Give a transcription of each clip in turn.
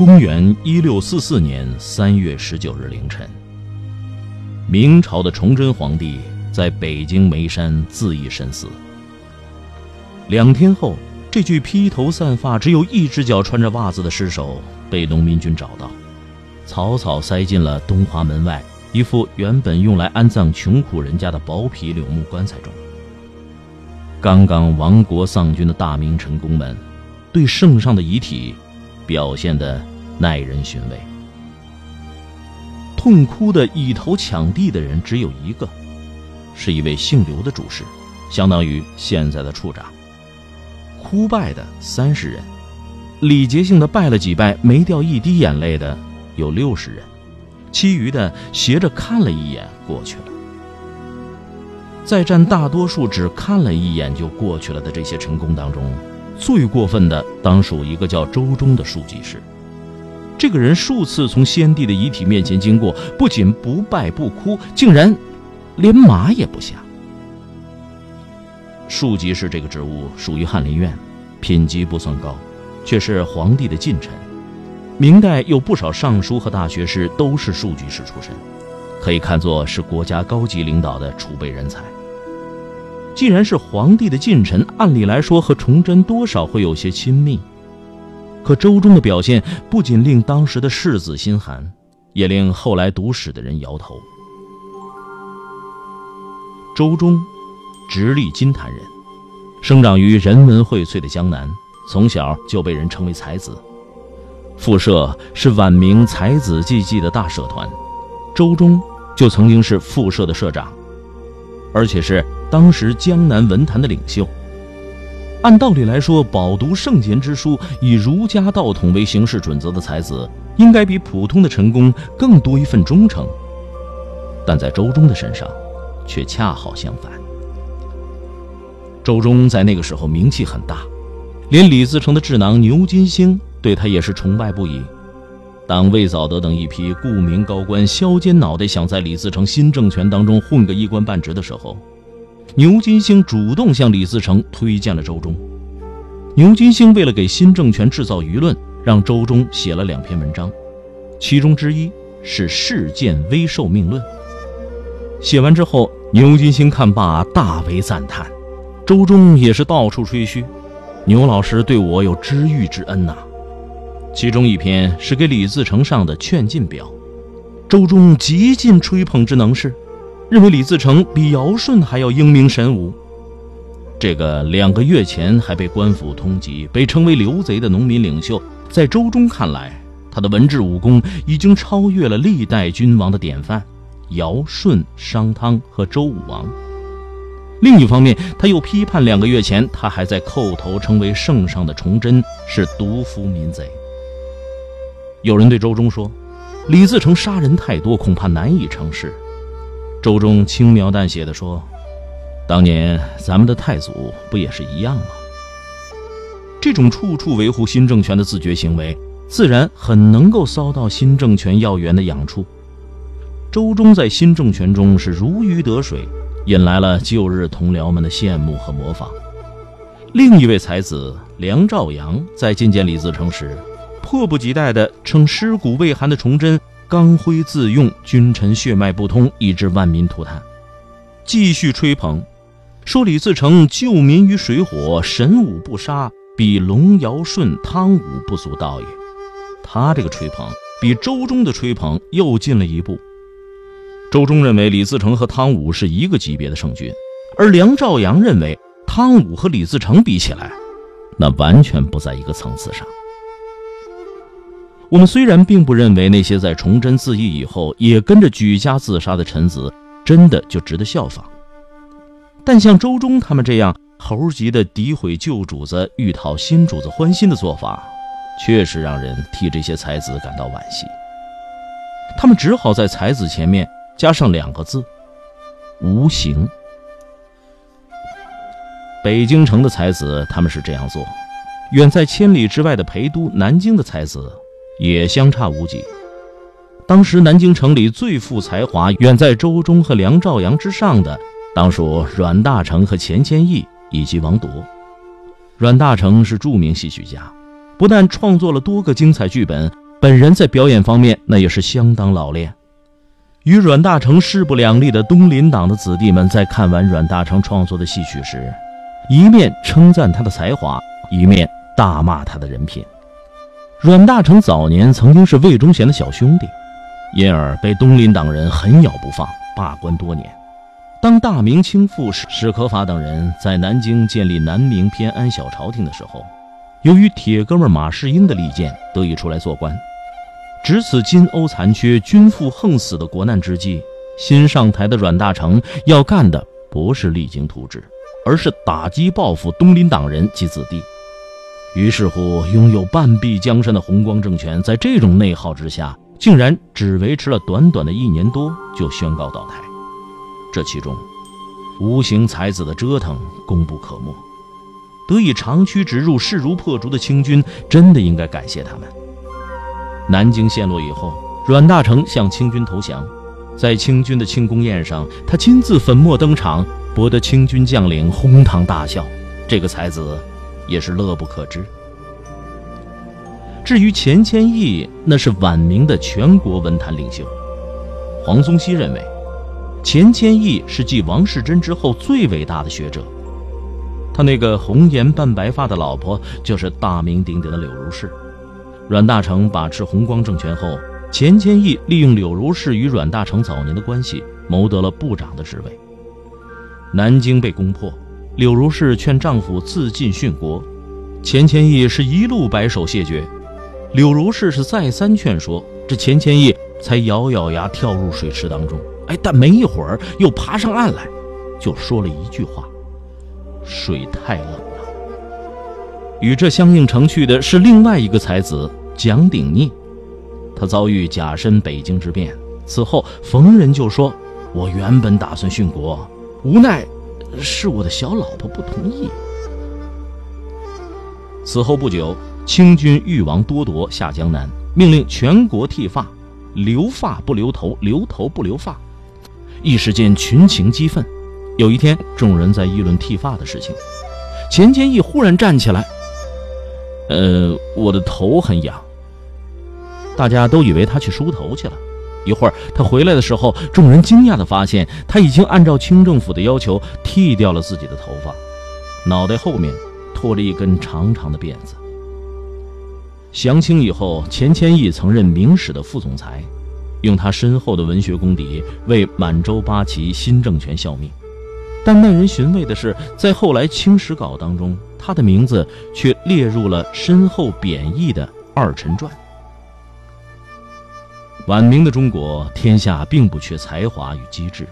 公元一六四四年三月十九日凌晨，明朝的崇祯皇帝在北京眉山自缢身死。两天后，这具披头散发、只有一只脚穿着袜子的尸首被农民军找到，草草塞进了东华门外一副原本用来安葬穷苦人家的薄皮柳木棺材中。刚刚亡国丧君的大明臣工们，对圣上的遗体表现的。耐人寻味。痛哭的以头抢地的人只有一个，是一位姓刘的主事，相当于现在的处长。哭拜的三十人，礼节性的拜了几拜，没掉一滴眼泪的有六十人，其余的斜着看了一眼过去了。在占大多数只看了一眼就过去了的这些成功当中，最过分的当属一个叫周忠的庶吉士。这个人数次从先帝的遗体面前经过，不仅不拜不哭，竟然连马也不下。庶吉士这个职务属于翰林院，品级不算高，却是皇帝的近臣。明代有不少尚书和大学士都是庶吉士出身，可以看作是国家高级领导的储备人才。既然是皇帝的近臣，按理来说和崇祯多少会有些亲密。可周中的表现不仅令当时的世子心寒，也令后来读史的人摇头。周中，直隶金坛人，生长于人文荟萃的江南，从小就被人称为才子。复社是晚明才子济济的大社团，周中就曾经是复社的社长，而且是当时江南文坛的领袖。按道理来说，饱读圣贤之书、以儒家道统为行事准则的才子，应该比普通的臣工更多一份忠诚。但在周忠的身上，却恰好相反。周忠在那个时候名气很大，连李自成的智囊牛金星对他也是崇拜不已。当魏藻德等一批顾名高官削尖脑袋想在李自成新政权当中混个一官半职的时候，牛金星主动向李自成推荐了周忠。牛金星为了给新政权制造舆论，让周忠写了两篇文章，其中之一是《事件微受命论》。写完之后，牛金星看罢大为赞叹，周忠也是到处吹嘘：“牛老师对我有知遇之恩呐。”其中一篇是给李自成上的劝进表，周忠极尽吹捧之能事。认为李自成比尧舜还要英明神武。这个两个月前还被官府通缉、被称为刘贼的农民领袖，在周忠看来，他的文治武功已经超越了历代君王的典范——尧舜、商汤和周武王。另一方面，他又批判两个月前他还在叩头称为圣上的崇祯是毒夫民贼。有人对周忠说：“李自成杀人太多，恐怕难以成事。”周忠轻描淡写的说：“当年咱们的太祖不也是一样吗？”这种处处维护新政权的自觉行为，自然很能够骚到新政权要员的痒处。周忠在新政权中是如鱼得水，引来了旧日同僚们的羡慕和模仿。另一位才子梁兆阳在觐见李自成时，迫不及待地称尸骨未寒的崇祯。刚愎自用，君臣血脉不通，以致万民涂炭。继续吹捧，说李自成救民于水火，神武不杀，比龙尧舜汤武不足道也。他这个吹捧比周忠的吹捧又进了一步。周忠认为李自成和汤武是一个级别的圣君，而梁兆阳认为汤武和李自成比起来，那完全不在一个层次上。我们虽然并不认为那些在崇祯自缢以后也跟着举家自杀的臣子真的就值得效仿，但像周忠他们这样猴急的诋毁旧主子，欲讨新主子欢心的做法，确实让人替这些才子感到惋惜。他们只好在才子前面加上两个字：无形。北京城的才子他们是这样做，远在千里之外的陪都南京的才子也相差无几。当时南京城里最富才华、远在周忠和梁兆阳之上的，当属阮大铖和钱谦益以及王铎。阮大铖是著名戏曲家，不但创作了多个精彩剧本，本人在表演方面那也是相当老练。与阮大铖势不两立的东林党的子弟们，在看完阮大铖创作的戏曲时，一面称赞他的才华，一面大骂他的人品。阮大铖早年曾经是魏忠贤的小兄弟。因而被东林党人狠咬不放，罢官多年。当大明倾覆史史可法等人在南京建立南明偏安小朝廷的时候，由于铁哥们马士英的利剑得以出来做官，值此金瓯残缺、君父横死的国难之际，新上台的阮大铖要干的不是励精图治，而是打击报复东林党人及子弟。于是乎，拥有半壁江山的弘光政权在这种内耗之下。竟然只维持了短短的一年多，就宣告倒台。这其中，无形才子的折腾功不可没。得以长驱直入、势如破竹的清军，真的应该感谢他们。南京陷落以后，阮大铖向清军投降，在清军的庆功宴上，他亲自粉墨登场，博得清军将领哄堂大笑。这个才子 也是乐不可支。至于钱谦益，那是晚明的全国文坛领袖。黄宗羲认为，钱谦益是继王世贞之后最伟大的学者。他那个红颜半白发的老婆，就是大名鼎鼎的柳如是。阮大铖把持弘光政权后，钱谦益利用柳如是与阮大铖早年的关系，谋得了部长的职位。南京被攻破，柳如是劝丈夫自尽殉国，钱谦益是一路摆手谢绝。柳如是是再三劝说，这钱谦益才咬咬牙跳入水池当中。哎，但没一会儿又爬上岸来，就说了一句话：“水太冷了。”与这相应成趣的是另外一个才子蒋鼎镊，他遭遇甲申北京之变，此后逢人就说：“我原本打算殉国，无奈是我的小老婆不同意。”此后不久。清军誉王多铎下江南，命令全国剃发，留发不留头，留头不留发。一时间群情激愤。有一天，众人在议论剃发的事情，钱谦益忽然站起来：“呃，我的头很痒。”大家都以为他去梳头去了。一会儿他回来的时候，众人惊讶地发现他已经按照清政府的要求剃掉了自己的头发，脑袋后面拖着一根长长的辫子。降清以后，钱谦益曾任明史的副总裁，用他深厚的文学功底为满洲八旗新政权效命。但耐人寻味的是，在后来清史稿当中，他的名字却列入了深厚贬义的《二臣传》。晚明的中国，天下并不缺才华与机智，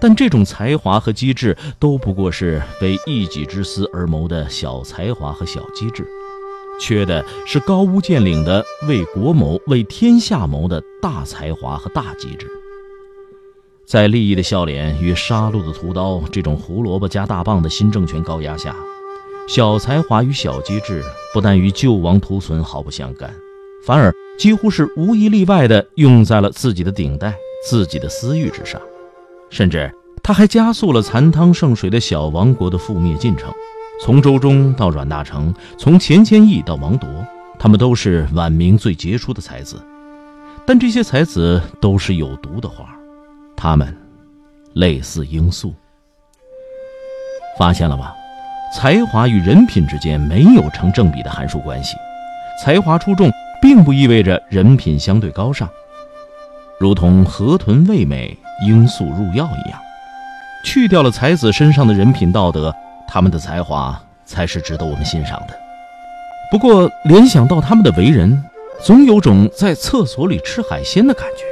但这种才华和机智都不过是为一己之私而谋的小才华和小机智。缺的是高屋建瓴的为国谋、为天下谋的大才华和大机智。在利益的笑脸与杀戮的屠刀这种胡萝卜加大棒的新政权高压下，小才华与小机智不但与救亡图存毫不相干，反而几乎是无一例外的用在了自己的顶戴、自己的私欲之上，甚至他还加速了残汤剩水的小王国的覆灭进程。从周中到阮大铖，从钱谦益到王铎，他们都是晚明最杰出的才子。但这些才子都是有毒的花，他们类似罂粟。发现了吧？才华与人品之间没有成正比的函数关系。才华出众，并不意味着人品相对高尚。如同河豚味美，罂粟入药一样，去掉了才子身上的人品道德。他们的才华才是值得我们欣赏的。不过，联想到他们的为人，总有种在厕所里吃海鲜的感觉。